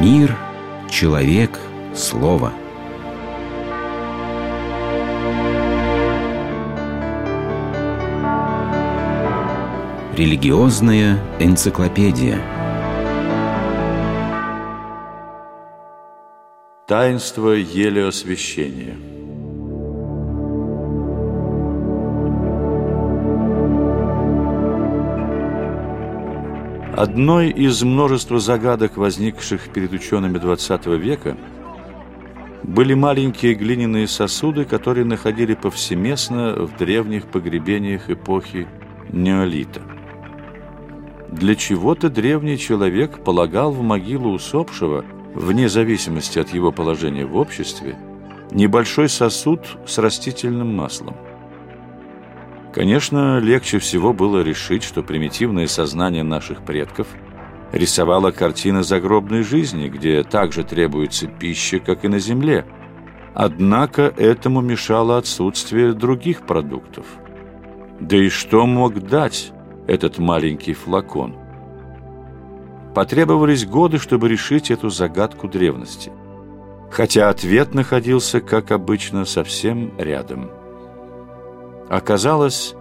Мир, человек, слово. Религиозная энциклопедия. Таинство елеосвящения. Одной из множества загадок, возникших перед учеными XX века, были маленькие глиняные сосуды, которые находили повсеместно в древних погребениях эпохи неолита. Для чего-то древний человек полагал в могилу усопшего, вне зависимости от его положения в обществе, небольшой сосуд с растительным маслом – Конечно, легче всего было решить, что примитивное сознание наших предков рисовало картины загробной жизни, где также требуется пища, как и на земле. Однако этому мешало отсутствие других продуктов. Да и что мог дать этот маленький флакон? Потребовались годы, чтобы решить эту загадку древности. Хотя ответ находился, как обычно, совсем рядом – Оказалось,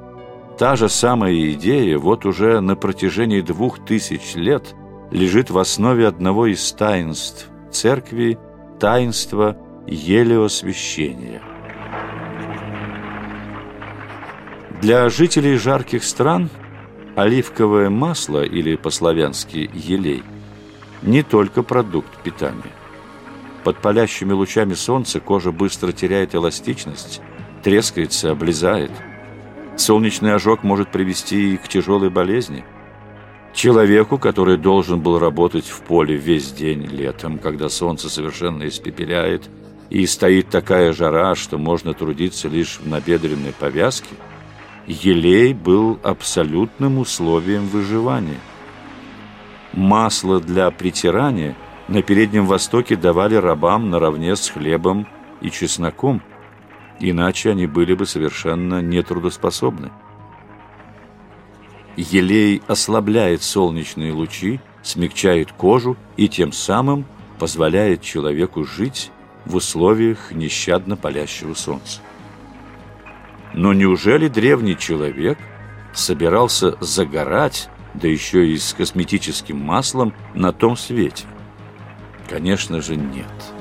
та же самая идея вот уже на протяжении двух тысяч лет лежит в основе одного из таинств церкви – таинства елеосвящения. Для жителей жарких стран оливковое масло, или по-славянски елей, не только продукт питания. Под палящими лучами солнца кожа быстро теряет эластичность, трескается, облезает. Солнечный ожог может привести и к тяжелой болезни. Человеку, который должен был работать в поле весь день летом, когда солнце совершенно испепеляет, и стоит такая жара, что можно трудиться лишь в набедренной повязке, елей был абсолютным условием выживания. Масло для притирания на Переднем Востоке давали рабам наравне с хлебом и чесноком – иначе они были бы совершенно нетрудоспособны. Елей ослабляет солнечные лучи, смягчает кожу и тем самым позволяет человеку жить в условиях нещадно палящего солнца. Но неужели древний человек собирался загорать, да еще и с косметическим маслом, на том свете? Конечно же, нет. В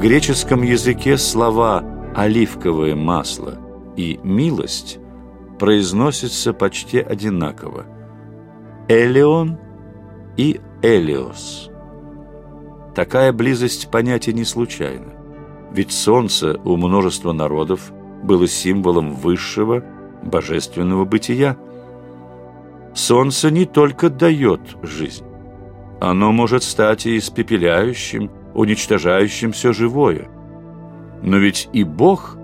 греческом языке слова «оливковое масло» и «милость» произносятся почти одинаково. «Элеон» и «элиос». Такая близость понятия не случайна. Ведь солнце у множества народов было символом высшего божественного бытия. Солнце не только дает жизнь, оно может стать и испепеляющим, уничтожающим все живое. Но ведь и Бог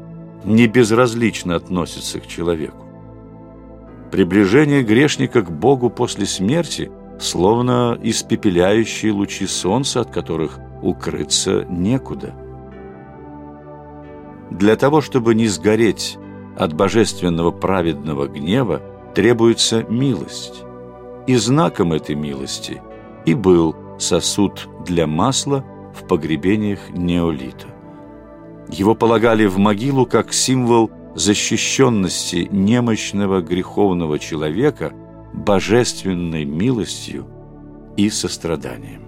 не безразлично относится к человеку. Приближение грешника к Богу после смерти словно испепеляющие лучи солнца, от которых укрыться некуда. Для того, чтобы не сгореть от божественного праведного гнева, требуется милость. И знаком этой милости и был сосуд для масла – в погребениях неолита. Его полагали в могилу как символ защищенности немощного греховного человека божественной милостью и состраданием.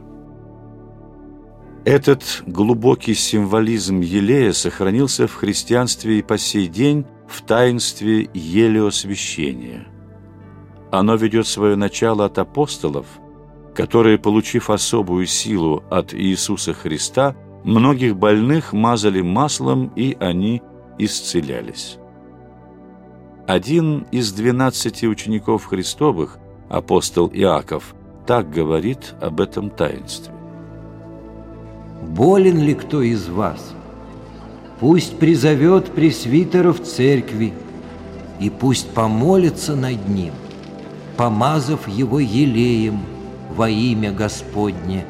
Этот глубокий символизм елея сохранился в христианстве и по сей день в таинстве елеосвящения. Оно ведет свое начало от апостолов – которые, получив особую силу от Иисуса Христа, многих больных мазали маслом, и они исцелялись. Один из двенадцати учеников Христовых, апостол Иаков, так говорит об этом таинстве. «Болен ли кто из вас? Пусть призовет пресвитеров церкви, и пусть помолится над ним, помазав его елеем – во имя Господне,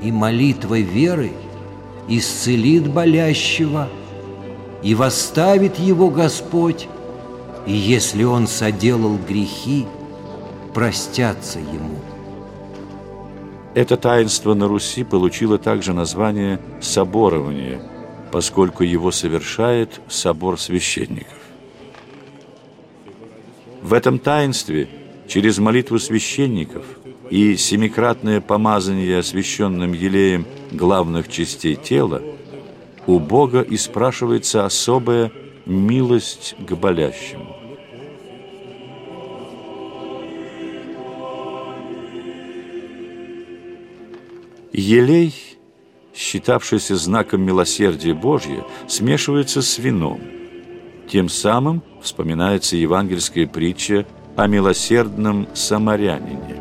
и молитвой веры исцелит болящего, и восставит его Господь, и если он соделал грехи, простятся ему. Это таинство на Руси получило также название «соборование», поскольку его совершает собор священников. В этом таинстве через молитву священников и семикратное помазание освященным елеем главных частей тела у Бога и спрашивается особая милость к болящему. Елей, считавшийся знаком милосердия Божьего, смешивается с вином. Тем самым вспоминается евангельская притча о милосердном самарянине.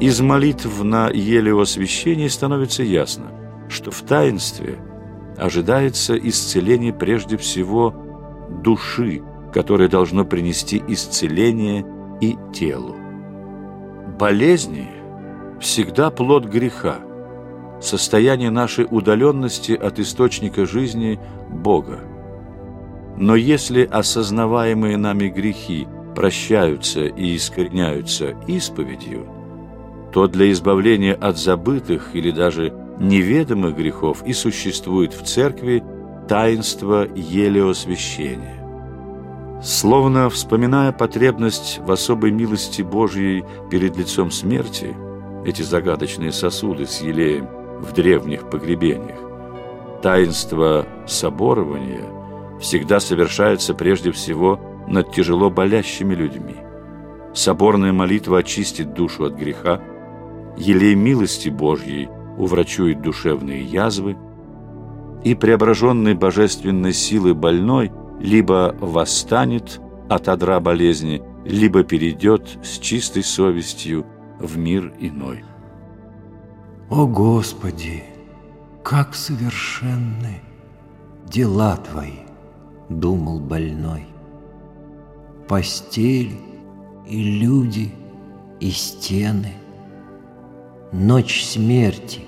Из молитв на еле освящении становится ясно, что в таинстве ожидается исцеление прежде всего души, которое должно принести исцеление и телу. Болезни всегда плод греха, состояние нашей удаленности от источника жизни Бога. Но если осознаваемые нами грехи прощаются и искореняются исповедью – то для избавления от забытых или даже неведомых грехов и существует в церкви таинство елеосвящения. Словно вспоминая потребность в особой милости Божьей перед лицом смерти, эти загадочные сосуды с елеем в древних погребениях, таинство соборования всегда совершается прежде всего над тяжело болящими людьми. Соборная молитва очистит душу от греха, елей милости Божьей уврачует душевные язвы, и преображенный божественной силы больной либо восстанет от одра болезни, либо перейдет с чистой совестью в мир иной. О Господи, как совершенны дела Твои, думал больной. Постель и люди, и стены – ночь смерти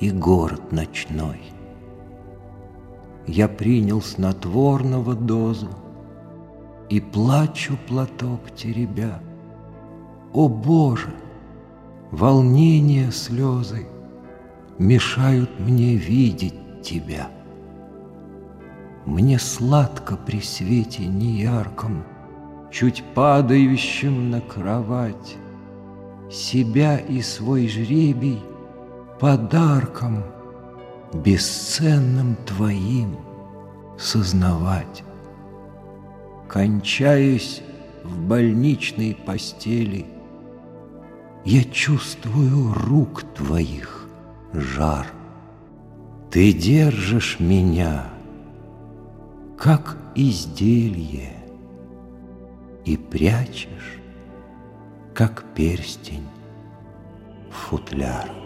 и город ночной. Я принял снотворного дозу и плачу платок теребя. О Боже, волнение слезы мешают мне видеть Тебя. Мне сладко при свете неярком, чуть падающем на кровать, себя и свой жребий подарком бесценным твоим сознавать. Кончаясь в больничной постели, я чувствую рук твоих жар. Ты держишь меня, как изделие, и прячешь как перстень, футляр.